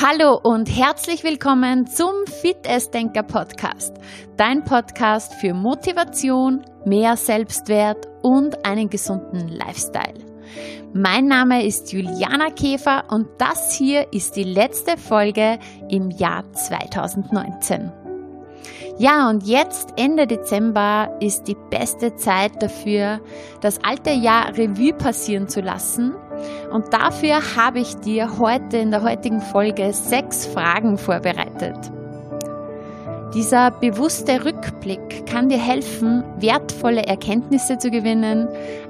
Hallo und herzlich willkommen zum Fit Denker Podcast. Dein Podcast für Motivation, mehr Selbstwert und einen gesunden Lifestyle. Mein Name ist Juliana Käfer und das hier ist die letzte Folge im Jahr 2019. Ja, und jetzt Ende Dezember ist die beste Zeit dafür, das alte Jahr Revue passieren zu lassen und dafür habe ich dir heute in der heutigen Folge sechs Fragen vorbereitet. Dieser bewusste Rückblick kann dir helfen, wertvolle Erkenntnisse zu gewinnen,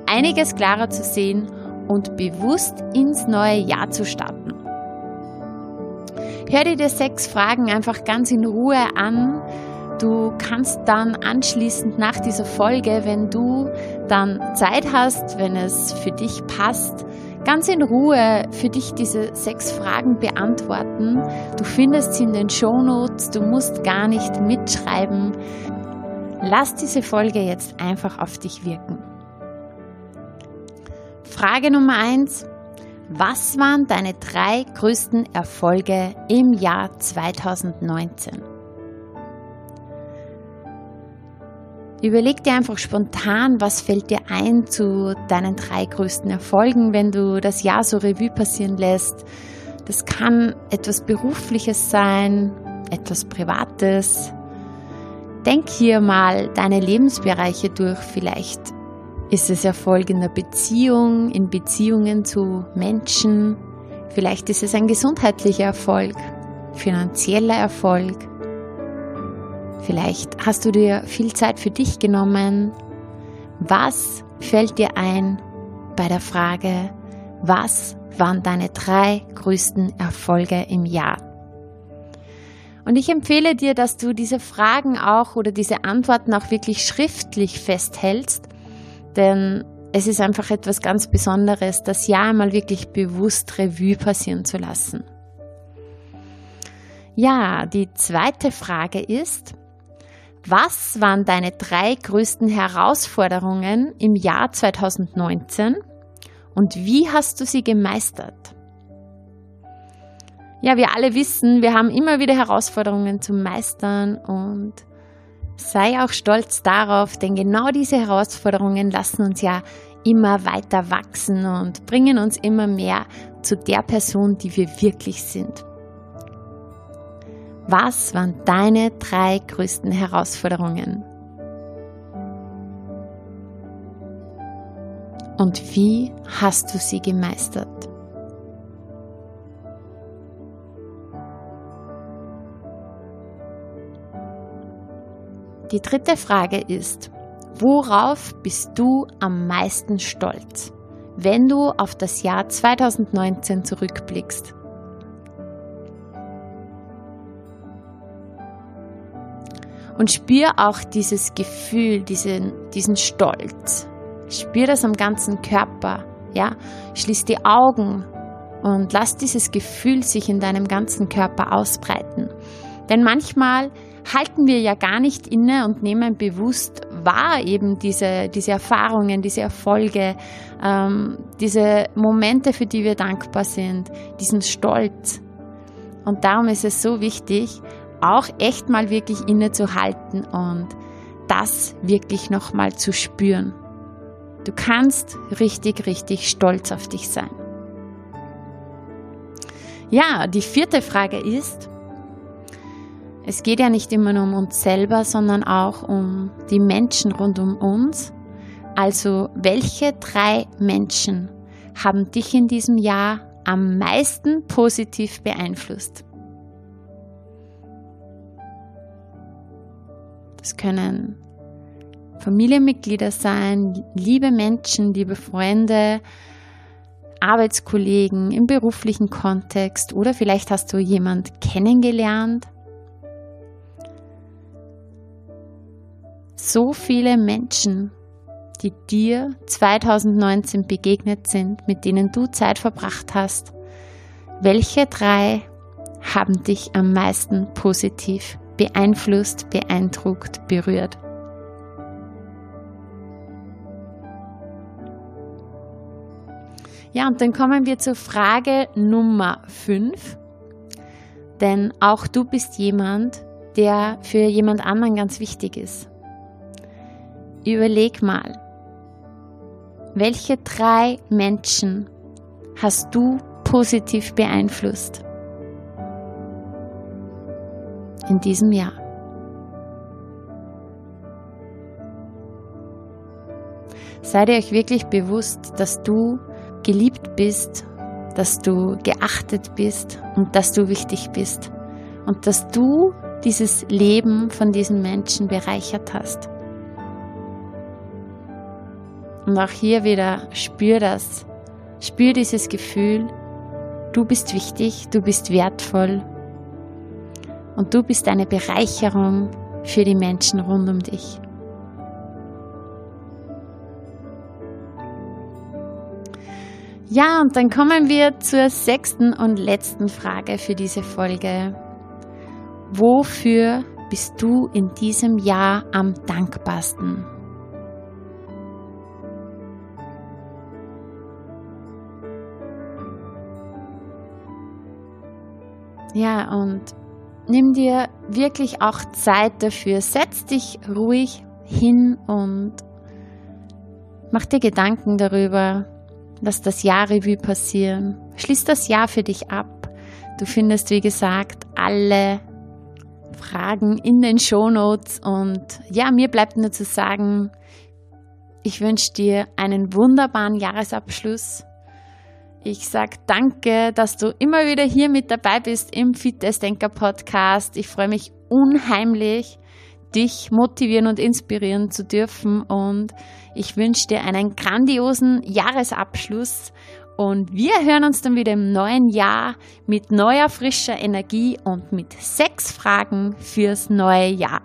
einiges klarer zu sehen und bewusst ins neue Jahr zu starten. Hör dir die sechs Fragen einfach ganz in Ruhe an. Du kannst dann anschließend nach dieser Folge, wenn du dann Zeit hast, wenn es für dich passt, ganz in Ruhe für dich diese sechs Fragen beantworten. Du findest sie in den Shownotes, du musst gar nicht mitschreiben. Lass diese Folge jetzt einfach auf dich wirken. Frage Nummer eins: Was waren deine drei größten Erfolge im Jahr 2019? Überleg dir einfach spontan, was fällt dir ein zu deinen drei größten Erfolgen, wenn du das Jahr so Revue passieren lässt. Das kann etwas Berufliches sein, etwas Privates. Denk hier mal deine Lebensbereiche durch. Vielleicht ist es Erfolg in der Beziehung, in Beziehungen zu Menschen. Vielleicht ist es ein gesundheitlicher Erfolg, finanzieller Erfolg Vielleicht hast du dir viel Zeit für dich genommen. Was fällt dir ein bei der Frage, was waren deine drei größten Erfolge im Jahr? Und ich empfehle dir, dass du diese Fragen auch oder diese Antworten auch wirklich schriftlich festhältst, denn es ist einfach etwas ganz Besonderes, das Jahr einmal wirklich bewusst Revue passieren zu lassen. Ja, die zweite Frage ist, was waren deine drei größten Herausforderungen im Jahr 2019 und wie hast du sie gemeistert? Ja, wir alle wissen, wir haben immer wieder Herausforderungen zu meistern und sei auch stolz darauf, denn genau diese Herausforderungen lassen uns ja immer weiter wachsen und bringen uns immer mehr zu der Person, die wir wirklich sind. Was waren deine drei größten Herausforderungen? Und wie hast du sie gemeistert? Die dritte Frage ist, worauf bist du am meisten stolz, wenn du auf das Jahr 2019 zurückblickst? Und spür auch dieses Gefühl, diesen, diesen Stolz. Spür das am ganzen Körper. Ja, schließ die Augen und lass dieses Gefühl sich in deinem ganzen Körper ausbreiten. Denn manchmal halten wir ja gar nicht inne und nehmen bewusst wahr eben diese, diese Erfahrungen, diese Erfolge, ähm, diese Momente, für die wir dankbar sind, diesen Stolz. Und darum ist es so wichtig, auch echt mal wirklich innezuhalten und das wirklich nochmal zu spüren. Du kannst richtig, richtig stolz auf dich sein. Ja, die vierte Frage ist, es geht ja nicht immer nur um uns selber, sondern auch um die Menschen rund um uns. Also, welche drei Menschen haben dich in diesem Jahr am meisten positiv beeinflusst? Es können Familienmitglieder sein, liebe Menschen, liebe Freunde, Arbeitskollegen im beruflichen Kontext oder vielleicht hast du jemand kennengelernt. So viele Menschen, die dir 2019 begegnet sind, mit denen du Zeit verbracht hast. Welche drei haben dich am meisten positiv beeinflusst, beeindruckt, berührt. Ja, und dann kommen wir zur Frage Nummer 5. Denn auch du bist jemand, der für jemand anderen ganz wichtig ist. Überleg mal, welche drei Menschen hast du positiv beeinflusst in diesem Jahr? Seid ihr euch wirklich bewusst, dass du geliebt bist, dass du geachtet bist und dass du wichtig bist und dass du dieses Leben von diesen Menschen bereichert hast. Und auch hier wieder spür das. Spür dieses Gefühl. Du bist wichtig, du bist wertvoll und du bist eine Bereicherung für die Menschen rund um dich. Ja, und dann kommen wir zur sechsten und letzten Frage für diese Folge. Wofür bist du in diesem Jahr am dankbarsten? Ja, und nimm dir wirklich auch Zeit dafür. Setz dich ruhig hin und mach dir Gedanken darüber. Lass das Jahr Revue passieren. Schließ das Jahr für dich ab. Du findest, wie gesagt, alle Fragen in den Shownotes. Und ja, mir bleibt nur zu sagen, ich wünsche dir einen wunderbaren Jahresabschluss. Ich sage danke, dass du immer wieder hier mit dabei bist im Fitnessdenker Podcast. Ich freue mich unheimlich, dich motivieren und inspirieren zu dürfen und ich wünsche dir einen grandiosen Jahresabschluss und wir hören uns dann wieder im neuen Jahr mit neuer frischer Energie und mit sechs Fragen fürs neue Jahr.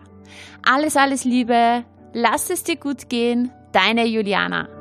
Alles, alles Liebe, lass es dir gut gehen, deine Juliana.